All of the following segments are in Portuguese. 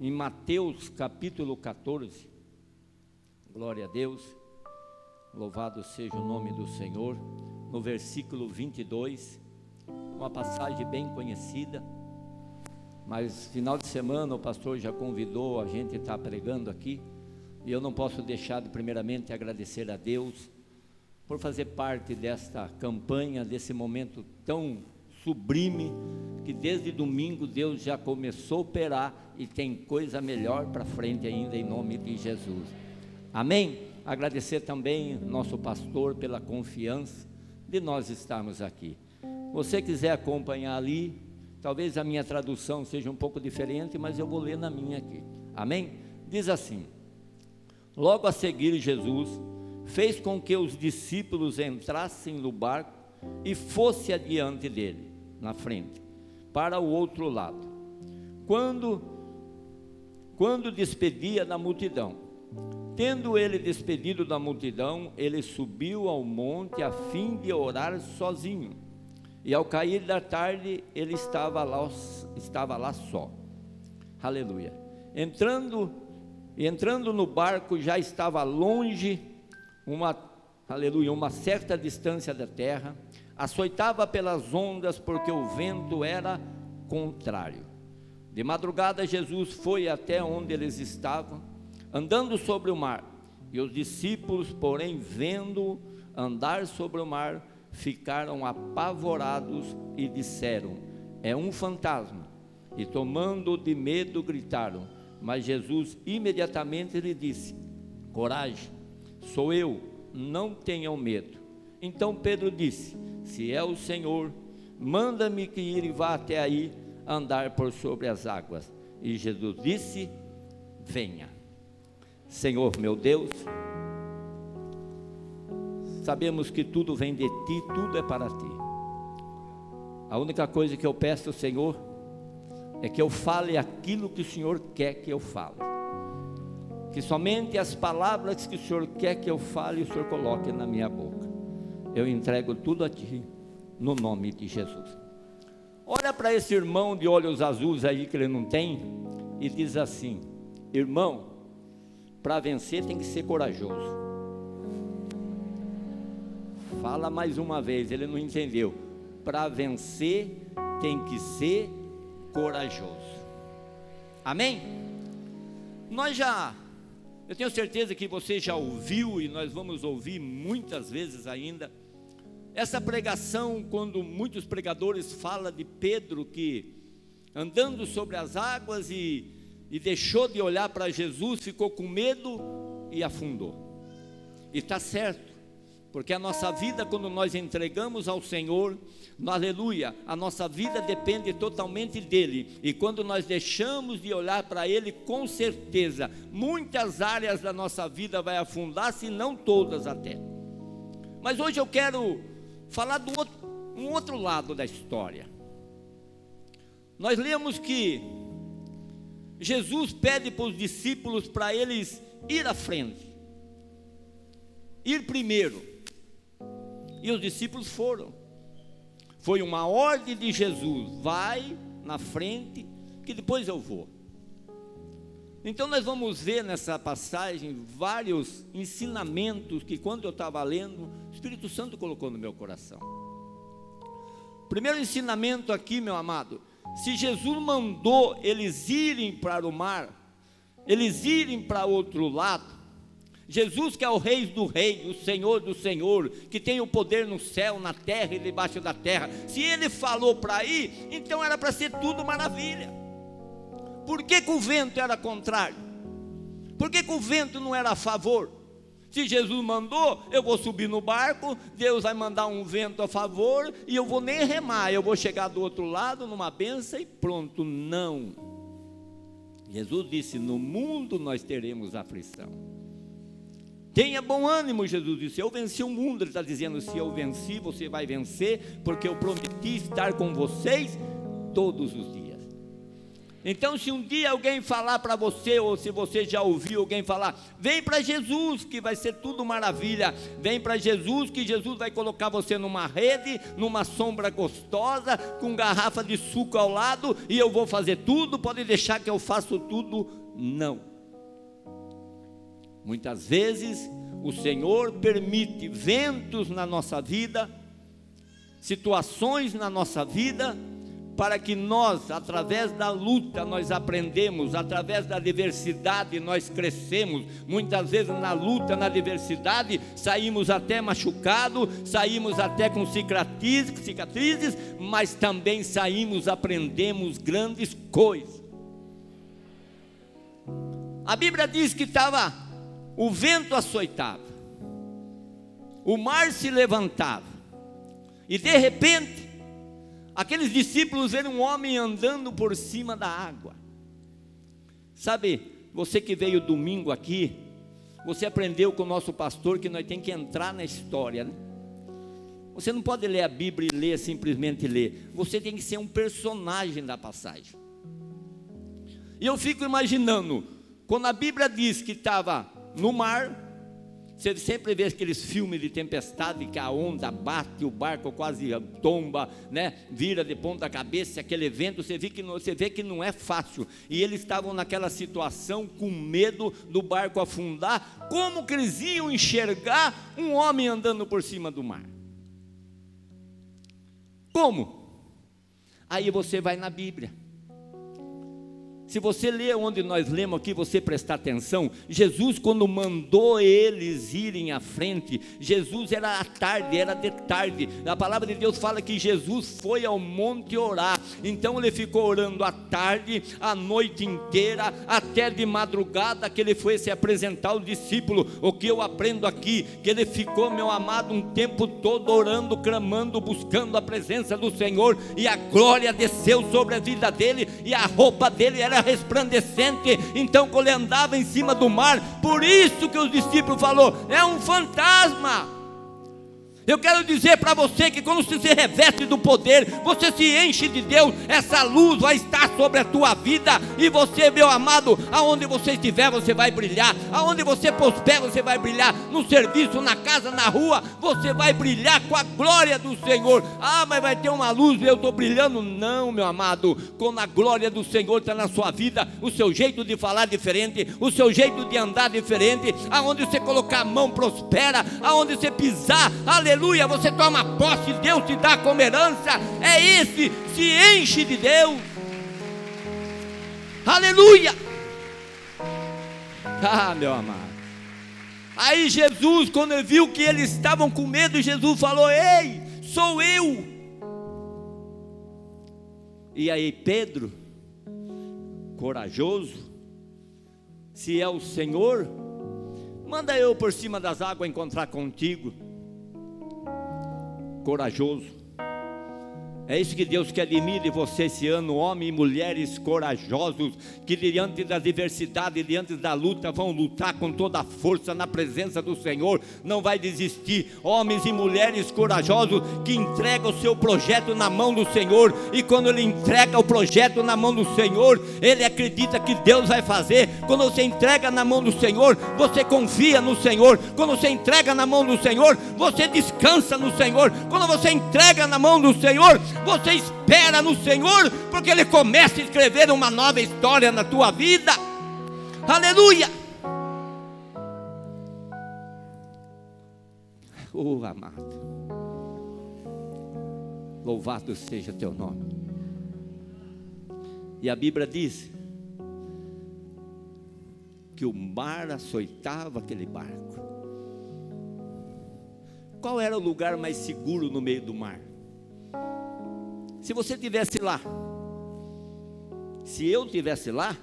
em Mateus capítulo 14. Glória a Deus, louvado seja o nome do Senhor. No versículo 22, uma passagem bem conhecida, mas final de semana o pastor já convidou a gente a estar pregando aqui, e eu não posso deixar de primeiramente agradecer a Deus por fazer parte desta campanha, desse momento tão sublime, que desde domingo Deus já começou a operar e tem coisa melhor para frente ainda em nome de Jesus. Amém? Agradecer também nosso pastor pela confiança de nós estarmos aqui. Você quiser acompanhar ali, talvez a minha tradução seja um pouco diferente, mas eu vou ler na minha aqui. Amém? Diz assim: Logo a seguir, Jesus fez com que os discípulos entrassem no barco e fosse adiante dele, na frente, para o outro lado. Quando quando despedia da multidão, tendo ele despedido da multidão, ele subiu ao monte a fim de orar sozinho. E ao cair da tarde, ele estava lá, estava lá só. Aleluia. Entrando, entrando no barco, já estava longe uma, aleluia, uma certa distância da terra, açoitava pelas ondas porque o vento era contrário. De madrugada, Jesus foi até onde eles estavam, andando sobre o mar, e os discípulos, porém, vendo andar sobre o mar, ficaram apavorados e disseram: É um fantasma. E tomando de medo, gritaram. Mas Jesus imediatamente lhe disse: Coragem, Sou eu, não tenham medo. Então Pedro disse: Se é o Senhor, manda-me que ir e vá até aí andar por sobre as águas. E Jesus disse: Venha. Senhor meu Deus, sabemos que tudo vem de ti, tudo é para ti. A única coisa que eu peço, Senhor, é que eu fale aquilo que o Senhor quer que eu fale que somente as palavras que o Senhor quer que eu fale, o Senhor coloque na minha boca. Eu entrego tudo a Ti, no nome de Jesus. Olha para esse irmão de olhos azuis aí que ele não tem, e diz assim: Irmão, para vencer tem que ser corajoso. Fala mais uma vez, ele não entendeu. Para vencer tem que ser corajoso. Amém? Nós já eu tenho certeza que você já ouviu e nós vamos ouvir muitas vezes ainda essa pregação quando muitos pregadores falam de Pedro que andando sobre as águas e, e deixou de olhar para Jesus, ficou com medo e afundou. E está certo. Porque a nossa vida, quando nós entregamos ao Senhor, no aleluia, a nossa vida depende totalmente dEle. E quando nós deixamos de olhar para Ele, com certeza, muitas áreas da nossa vida vai afundar, se não todas até. Mas hoje eu quero falar do outro, um outro lado da história. Nós lemos que Jesus pede para os discípulos para eles ir à frente, ir primeiro. E os discípulos foram. Foi uma ordem de Jesus: vai na frente, que depois eu vou. Então nós vamos ver nessa passagem vários ensinamentos que quando eu estava lendo, Espírito Santo colocou no meu coração. Primeiro ensinamento aqui, meu amado, se Jesus mandou eles irem para o mar, eles irem para outro lado, Jesus, que é o Rei do Rei, o Senhor do Senhor, que tem o poder no céu, na terra e debaixo da terra. Se ele falou para ir, então era para ser tudo maravilha. Por que, que o vento era contrário? Por que, que o vento não era a favor? Se Jesus mandou, eu vou subir no barco, Deus vai mandar um vento a favor e eu vou nem remar, eu vou chegar do outro lado numa benção e pronto. Não. Jesus disse: No mundo nós teremos aflição. Tenha bom ânimo, Jesus disse. Eu venci o mundo. Ele está dizendo: se eu venci, você vai vencer, porque eu prometi estar com vocês todos os dias. Então, se um dia alguém falar para você, ou se você já ouviu alguém falar, vem para Jesus, que vai ser tudo maravilha. Vem para Jesus, que Jesus vai colocar você numa rede, numa sombra gostosa, com garrafa de suco ao lado, e eu vou fazer tudo. Pode deixar que eu faço tudo. Não. Muitas vezes o Senhor permite ventos na nossa vida, situações na nossa vida para que nós, através da luta, nós aprendemos, através da diversidade nós crescemos. Muitas vezes na luta, na diversidade, saímos até machucados, saímos até com cicatrizes, cicatrizes, mas também saímos, aprendemos grandes coisas. A Bíblia diz que estava o vento açoitava, o mar se levantava, e de repente Aqueles discípulos viram um homem andando por cima da água. Sabe, você que veio domingo aqui, você aprendeu com o nosso pastor que nós tem que entrar na história, né? Você não pode ler a Bíblia e ler simplesmente ler. Você tem que ser um personagem da passagem. E eu fico imaginando, quando a Bíblia diz que estava no mar, você sempre vê aqueles filmes de tempestade que a onda bate, o barco quase tomba, né? vira de ponta cabeça, aquele evento, você vê, que não, você vê que não é fácil. E eles estavam naquela situação com medo do barco afundar. Como que eles iam enxergar um homem andando por cima do mar? Como? Aí você vai na Bíblia. Se você ler onde nós lemos aqui, você prestar atenção, Jesus, quando mandou eles irem à frente, Jesus era à tarde, era de tarde. A palavra de Deus fala que Jesus foi ao monte orar, então ele ficou orando à tarde, a noite inteira, até de madrugada, que ele foi se apresentar ao discípulo. O que eu aprendo aqui, que ele ficou, meu amado, um tempo todo orando, clamando, buscando a presença do Senhor, e a glória desceu sobre a vida dele, e a roupa dele era resplandecente, então quando ele andava em cima do mar, por isso que os discípulos falou, é um fantasma. Eu quero dizer para você que quando você se reveste do poder, você se enche de Deus, essa luz vai estar sobre a tua vida, e você, meu amado, aonde você estiver, você vai brilhar, aonde você prospera, você vai brilhar, no serviço, na casa, na rua, você vai brilhar com a glória do Senhor. Ah, mas vai ter uma luz, eu estou brilhando. Não, meu amado, quando a glória do Senhor está na sua vida, o seu jeito de falar diferente, o seu jeito de andar diferente, aonde você colocar a mão prospera, aonde você pisar, aleluia aleluia, você toma posse, Deus te dá como herança, é esse, se enche de Deus, aleluia. Ah, meu amado. Aí Jesus, quando ele viu que eles estavam com medo, Jesus falou: Ei, sou eu. E aí Pedro, corajoso, se é o Senhor, manda eu por cima das águas encontrar contigo corajoso. É isso que Deus quer de mim e de você esse ano, homens e mulheres corajosos, que diante da diversidade, diante da luta, vão lutar com toda a força na presença do Senhor, não vai desistir. Homens e mulheres corajosos que entregam o seu projeto na mão do Senhor, e quando ele entrega o projeto na mão do Senhor, ele acredita que Deus vai fazer. Quando você entrega na mão do Senhor, você confia no Senhor. Quando você entrega na mão do Senhor, você descansa no Senhor. Quando você entrega na mão do Senhor, você espera no Senhor, porque Ele começa a escrever uma nova história na tua vida. Aleluia! Oh, amado, louvado seja teu nome. E a Bíblia diz que o mar açoitava aquele barco. Qual era o lugar mais seguro no meio do mar? Se você tivesse lá, se eu tivesse lá,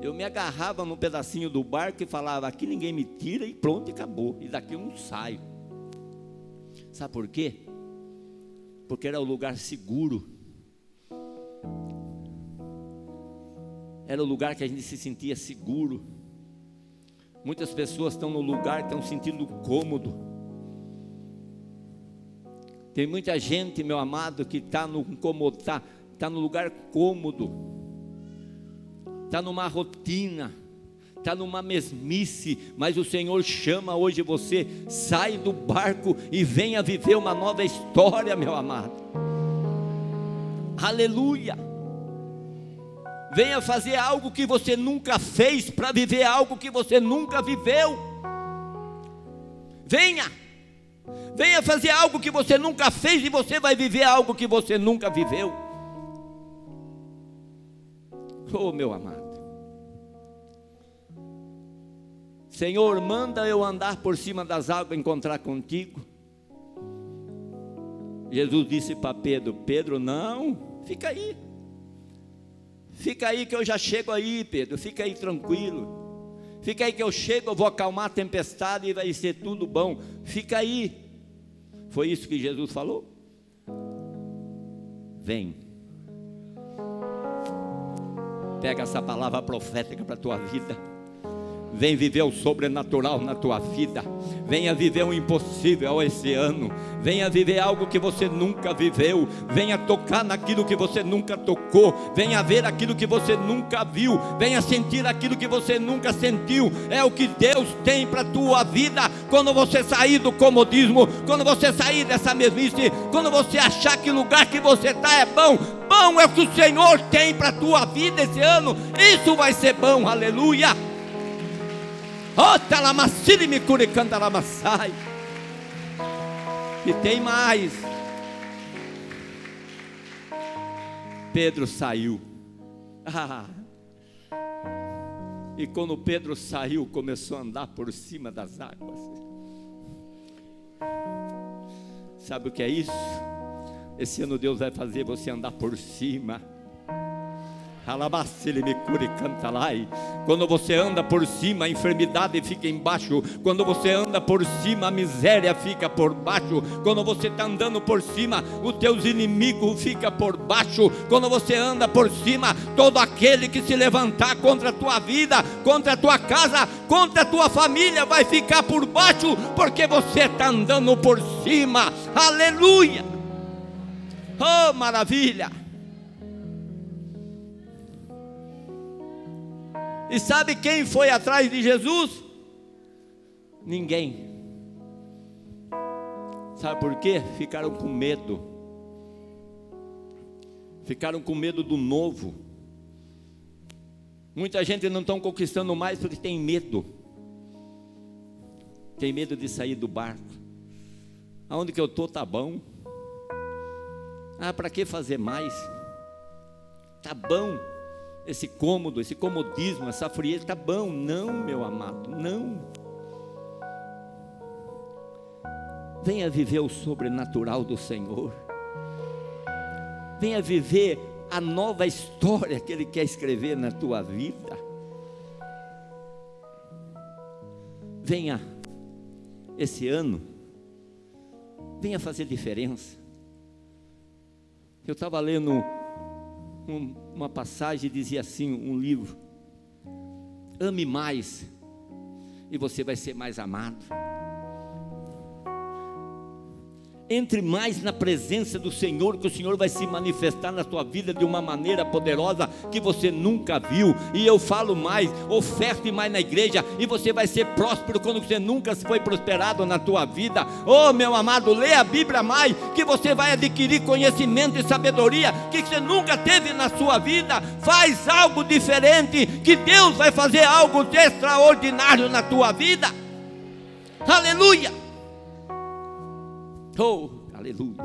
eu me agarrava num pedacinho do barco e falava: aqui ninguém me tira e pronto, acabou. E daqui eu não saio. Sabe por quê? Porque era o lugar seguro. Era o lugar que a gente se sentia seguro. Muitas pessoas estão no lugar, estão sentindo cômodo tem muita gente, meu amado, que está no, tá, tá no lugar cômodo. está numa rotina, está numa mesmice, mas o Senhor chama hoje você, sai do barco e venha viver uma nova história, meu amado. Aleluia. Venha fazer algo que você nunca fez para viver algo que você nunca viveu. Venha. Venha fazer algo que você nunca fez e você vai viver algo que você nunca viveu. Oh, meu amado. Senhor, manda eu andar por cima das águas encontrar contigo. Jesus disse para Pedro: Pedro, não, fica aí. Fica aí que eu já chego aí, Pedro. Fica aí tranquilo. Fica aí que eu chego, eu vou acalmar a tempestade e vai ser tudo bom. Fica aí. Foi isso que Jesus falou? Vem. Pega essa palavra profética para a tua vida. Vem viver o sobrenatural na tua vida. Venha viver o impossível esse ano. Venha viver algo que você nunca viveu. Venha tocar naquilo que você nunca tocou. Venha ver aquilo que você nunca viu. Venha sentir aquilo que você nunca sentiu. É o que Deus tem para a tua vida. Quando você sair do comodismo, quando você sair dessa mesmice, quando você achar que o lugar que você está é bom, bom é o que o Senhor tem para a tua vida esse ano. Isso vai ser bom, aleluia. E tem mais. Pedro saiu. E quando Pedro saiu, começou a andar por cima das águas. Sabe o que é isso? Esse ano Deus vai fazer você andar por cima quando você anda por cima, a enfermidade fica embaixo. Quando você anda por cima, a miséria fica por baixo. Quando você está andando por cima, os teus inimigos ficam por baixo. Quando você anda por cima, todo aquele que se levantar contra a tua vida, contra a tua casa, contra a tua família, vai ficar por baixo, porque você está andando por cima. Aleluia! Oh, maravilha! E sabe quem foi atrás de Jesus? Ninguém. Sabe por quê? Ficaram com medo. Ficaram com medo do novo. Muita gente não está conquistando mais porque tem medo. Tem medo de sair do barco. Aonde que eu estou tá bom. Ah, para que fazer mais? Tá bom esse cômodo, esse comodismo, essa frieza, está bom. Não, meu amado, não. Venha viver o sobrenatural do Senhor. Venha viver a nova história que Ele quer escrever na tua vida. Venha esse ano, venha fazer diferença. Eu estava lendo uma passagem dizia assim, um livro: ame mais e você vai ser mais amado. Entre mais na presença do Senhor, que o Senhor vai se manifestar na tua vida de uma maneira poderosa que você nunca viu. E eu falo mais, oferte mais na igreja e você vai ser próspero quando você nunca foi prosperado na tua vida. Oh, meu amado, lê a Bíblia mais, que você vai adquirir conhecimento e sabedoria que você nunca teve na sua vida. Faz algo diferente, que Deus vai fazer algo extraordinário na tua vida. Aleluia! Oh, aleluia.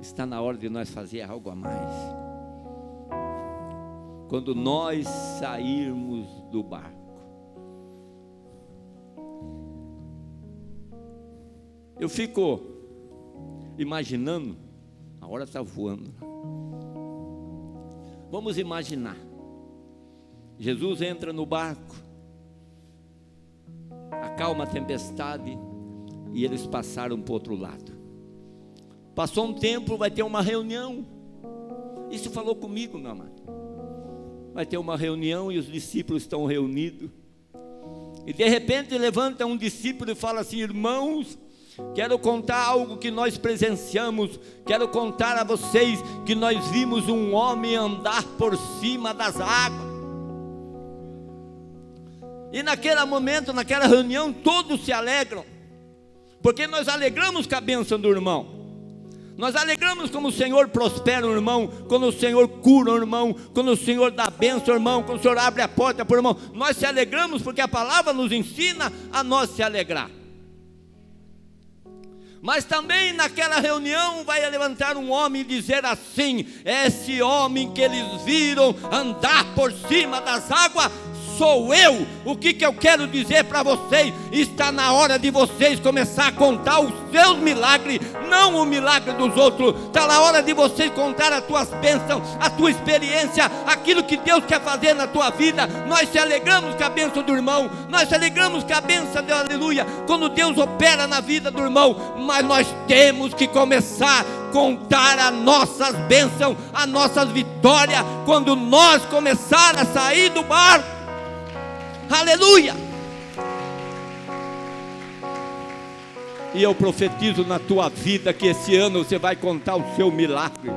Está na hora de nós fazer algo a mais. Quando nós sairmos do barco. Eu fico imaginando, a hora está voando. Vamos imaginar. Jesus entra no barco, acalma a tempestade, e eles passaram para o outro lado. Passou um tempo, vai ter uma reunião. Isso falou comigo, meu amado. Vai ter uma reunião e os discípulos estão reunidos. E de repente levanta um discípulo e fala assim: Irmãos, Quero contar algo que nós presenciamos. Quero contar a vocês que nós vimos um homem andar por cima das águas. E naquele momento, naquela reunião, todos se alegram, porque nós alegramos com a bênção do irmão. Nós alegramos como o Senhor prospera o irmão, quando o Senhor cura o irmão, quando o Senhor dá bênção ao irmão, quando o Senhor abre a porta para o irmão. Nós se alegramos porque a palavra nos ensina a nós se alegrar. Mas também naquela reunião vai levantar um homem e dizer assim: esse homem que eles viram andar por cima das águas sou eu. O que, que eu quero dizer para vocês? Está na hora de vocês começar a contar os seus milagres, não o milagre dos outros. Está na hora de vocês contar as tuas bênçãos, a tua experiência, aquilo que Deus quer fazer na tua vida. Nós se alegramos com a bênção do irmão, nós se alegramos com a bênção de aleluia, quando Deus opera na vida do irmão, mas nós temos que começar a contar as nossas bênçãos, as nossas vitórias, quando nós começar a sair do barco Aleluia! E eu profetizo na tua vida que esse ano você vai contar o seu milagre.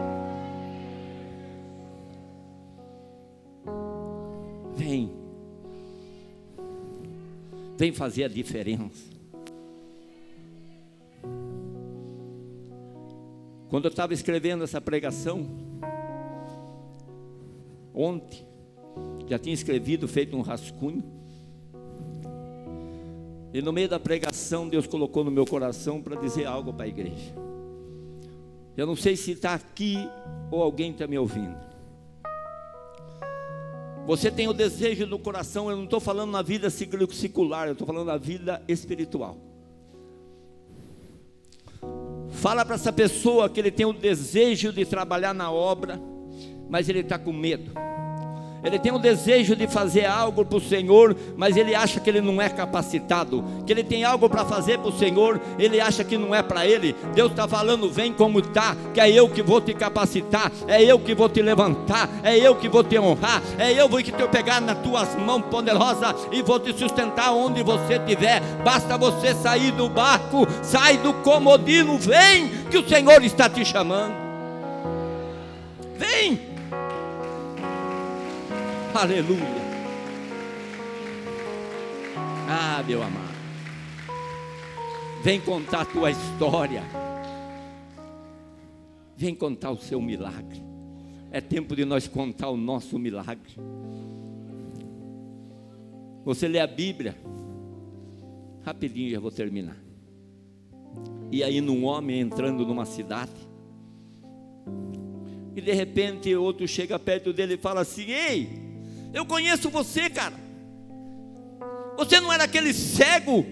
Vem. Vem fazer a diferença. Quando eu estava escrevendo essa pregação, ontem, já tinha escrevido, feito um rascunho. E no meio da pregação, Deus colocou no meu coração para dizer algo para a igreja. Eu não sei se está aqui ou alguém está me ouvindo. Você tem o desejo no coração, eu não estou falando na vida secular, eu estou falando na vida espiritual. Fala para essa pessoa que ele tem o desejo de trabalhar na obra, mas ele está com medo ele tem um desejo de fazer algo para o Senhor, mas ele acha que ele não é capacitado, que ele tem algo para fazer para o Senhor, ele acha que não é para ele. Deus está falando: vem como está, que é eu que vou te capacitar, é eu que vou te levantar, é eu que vou te honrar, é eu que te pegar nas tuas mãos poderosas e vou te sustentar onde você estiver. Basta você sair do barco, sai do comodino, vem, que o Senhor está te chamando. Vem. Aleluia. Ah, meu amado. Vem contar a tua história. Vem contar o seu milagre. É tempo de nós contar o nosso milagre. Você lê a Bíblia. Rapidinho já vou terminar. E aí num homem entrando numa cidade. E de repente outro chega perto dele e fala assim: Ei, eu conheço você, cara. Você não era aquele cego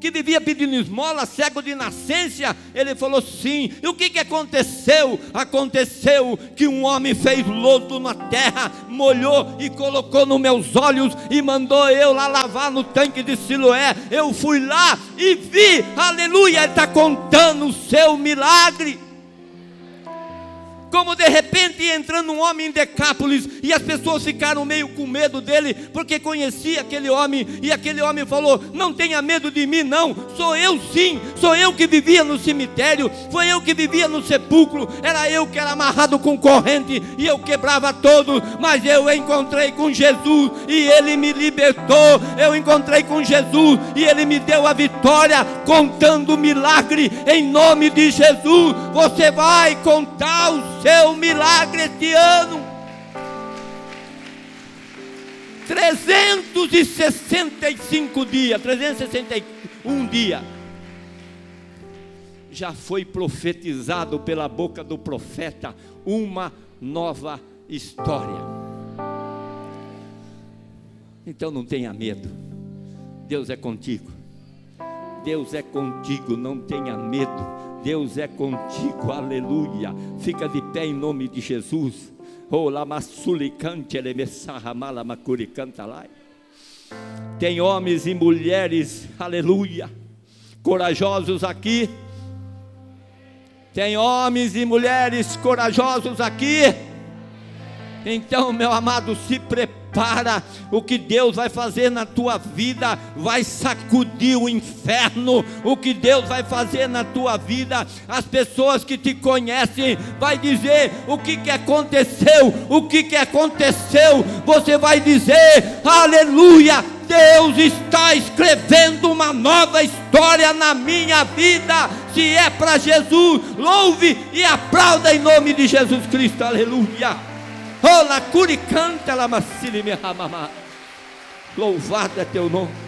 que vivia pedindo esmola, cego de nascença? Ele falou sim. E o que, que aconteceu? Aconteceu que um homem fez lodo na terra, molhou e colocou nos meus olhos e mandou eu lá lavar no tanque de Siloé. Eu fui lá e vi, aleluia, ele está contando o seu milagre como de repente entrando um homem em Decápolis e as pessoas ficaram meio com medo dele, porque conhecia aquele homem, e aquele homem falou: Não tenha medo de mim, não, sou eu sim, sou eu que vivia no cemitério, foi eu que vivia no sepulcro, era eu que era amarrado com corrente e eu quebrava todos, mas eu encontrei com Jesus e ele me libertou, eu encontrei com Jesus e ele me deu a vitória, contando o milagre em nome de Jesus. Você vai contar os seu milagre este ano. 365 dias, 361 dias, já foi profetizado pela boca do profeta uma nova história. Então não tenha medo, Deus é contigo, Deus é contigo, não tenha medo. Deus é contigo, aleluia. Fica de pé em nome de Jesus. Oh, Tem homens e mulheres, aleluia, corajosos aqui. Tem homens e mulheres corajosos aqui. Então, meu amado, se prepara. O que Deus vai fazer na tua vida vai sacudir o inferno. O que Deus vai fazer na tua vida, as pessoas que te conhecem vai dizer o que que aconteceu, o que que aconteceu. Você vai dizer: "Aleluia! Deus está escrevendo uma nova história na minha vida. Se é para Jesus, louve e aplauda em nome de Jesus Cristo. Aleluia. Ola curi canta la massili me Louvado é teu nome.